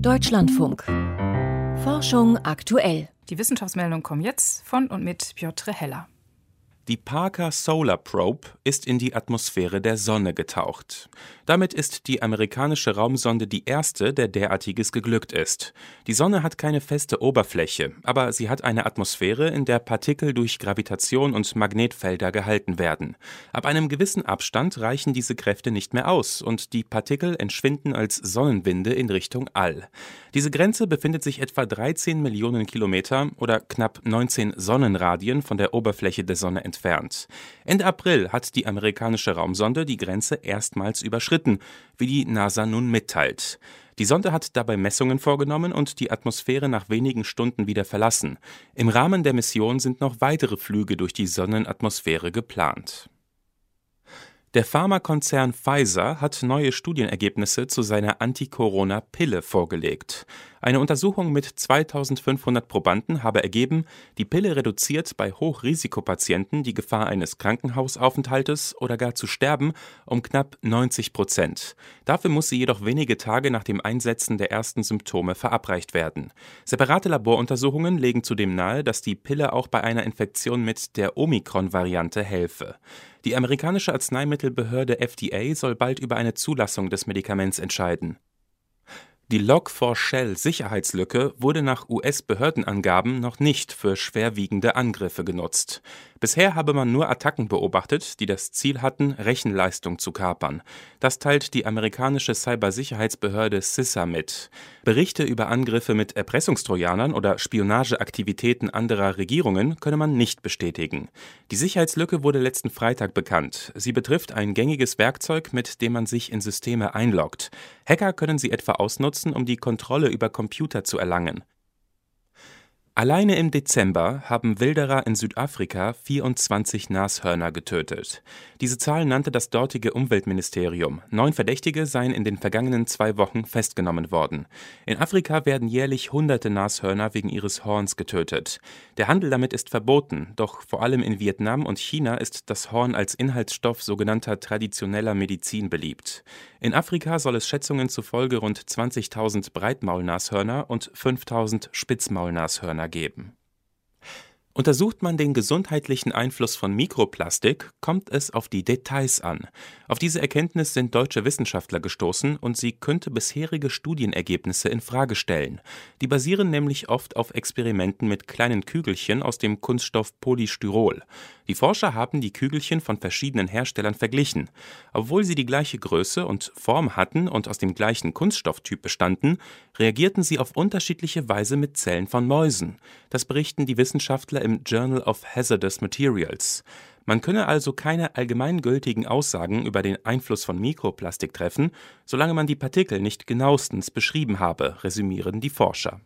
Deutschlandfunk. Forschung aktuell. Die Wissenschaftsmeldungen kommen jetzt von und mit Piotr Heller. Die Parker Solar Probe ist in die Atmosphäre der Sonne getaucht. Damit ist die amerikanische Raumsonde die erste, der derartiges geglückt ist. Die Sonne hat keine feste Oberfläche, aber sie hat eine Atmosphäre, in der Partikel durch Gravitation und Magnetfelder gehalten werden. Ab einem gewissen Abstand reichen diese Kräfte nicht mehr aus und die Partikel entschwinden als Sonnenwinde in Richtung All. Diese Grenze befindet sich etwa 13 Millionen Kilometer oder knapp 19 Sonnenradien von der Oberfläche der Sonne entfernt. Ende April hat die amerikanische Raumsonde die Grenze erstmals überschritten, wie die NASA nun mitteilt. Die Sonde hat dabei Messungen vorgenommen und die Atmosphäre nach wenigen Stunden wieder verlassen. Im Rahmen der Mission sind noch weitere Flüge durch die Sonnenatmosphäre geplant. Der Pharmakonzern Pfizer hat neue Studienergebnisse zu seiner Anti-Corona-Pille vorgelegt. Eine Untersuchung mit 2500 Probanden habe ergeben, die Pille reduziert bei Hochrisikopatienten die Gefahr eines Krankenhausaufenthaltes oder gar zu sterben um knapp 90 Prozent. Dafür muss sie jedoch wenige Tage nach dem Einsetzen der ersten Symptome verabreicht werden. Separate Laboruntersuchungen legen zudem nahe, dass die Pille auch bei einer Infektion mit der Omikron-Variante helfe. Die amerikanische Arzneimittelbehörde FDA soll bald über eine Zulassung des Medikaments entscheiden. Die Log4Shell-Sicherheitslücke wurde nach US-Behördenangaben noch nicht für schwerwiegende Angriffe genutzt. Bisher habe man nur Attacken beobachtet, die das Ziel hatten, Rechenleistung zu kapern. Das teilt die amerikanische Cybersicherheitsbehörde CISA mit. Berichte über Angriffe mit Erpressungstrojanern oder Spionageaktivitäten anderer Regierungen könne man nicht bestätigen. Die Sicherheitslücke wurde letzten Freitag bekannt. Sie betrifft ein gängiges Werkzeug, mit dem man sich in Systeme einloggt. Hacker können sie etwa ausnutzen, um die Kontrolle über Computer zu erlangen. Alleine im Dezember haben Wilderer in Südafrika 24 Nashörner getötet. Diese Zahl nannte das dortige Umweltministerium. Neun Verdächtige seien in den vergangenen zwei Wochen festgenommen worden. In Afrika werden jährlich hunderte Nashörner wegen ihres Horns getötet. Der Handel damit ist verboten, doch vor allem in Vietnam und China ist das Horn als Inhaltsstoff sogenannter traditioneller Medizin beliebt. In Afrika soll es Schätzungen zufolge rund 20.000 Breitmaulnashörner und 5.000 Spitzmaulnashörner geben. Untersucht man den gesundheitlichen Einfluss von Mikroplastik, kommt es auf die Details an. Auf diese Erkenntnis sind deutsche Wissenschaftler gestoßen und sie könnte bisherige Studienergebnisse in Frage stellen. Die basieren nämlich oft auf Experimenten mit kleinen Kügelchen aus dem Kunststoff Polystyrol. Die Forscher haben die Kügelchen von verschiedenen Herstellern verglichen. Obwohl sie die gleiche Größe und Form hatten und aus dem gleichen Kunststofftyp bestanden, reagierten sie auf unterschiedliche Weise mit Zellen von Mäusen. Das berichten die Wissenschaftler im Journal of Hazardous Materials. Man könne also keine allgemeingültigen Aussagen über den Einfluss von Mikroplastik treffen, solange man die Partikel nicht genauestens beschrieben habe, resümieren die Forscher.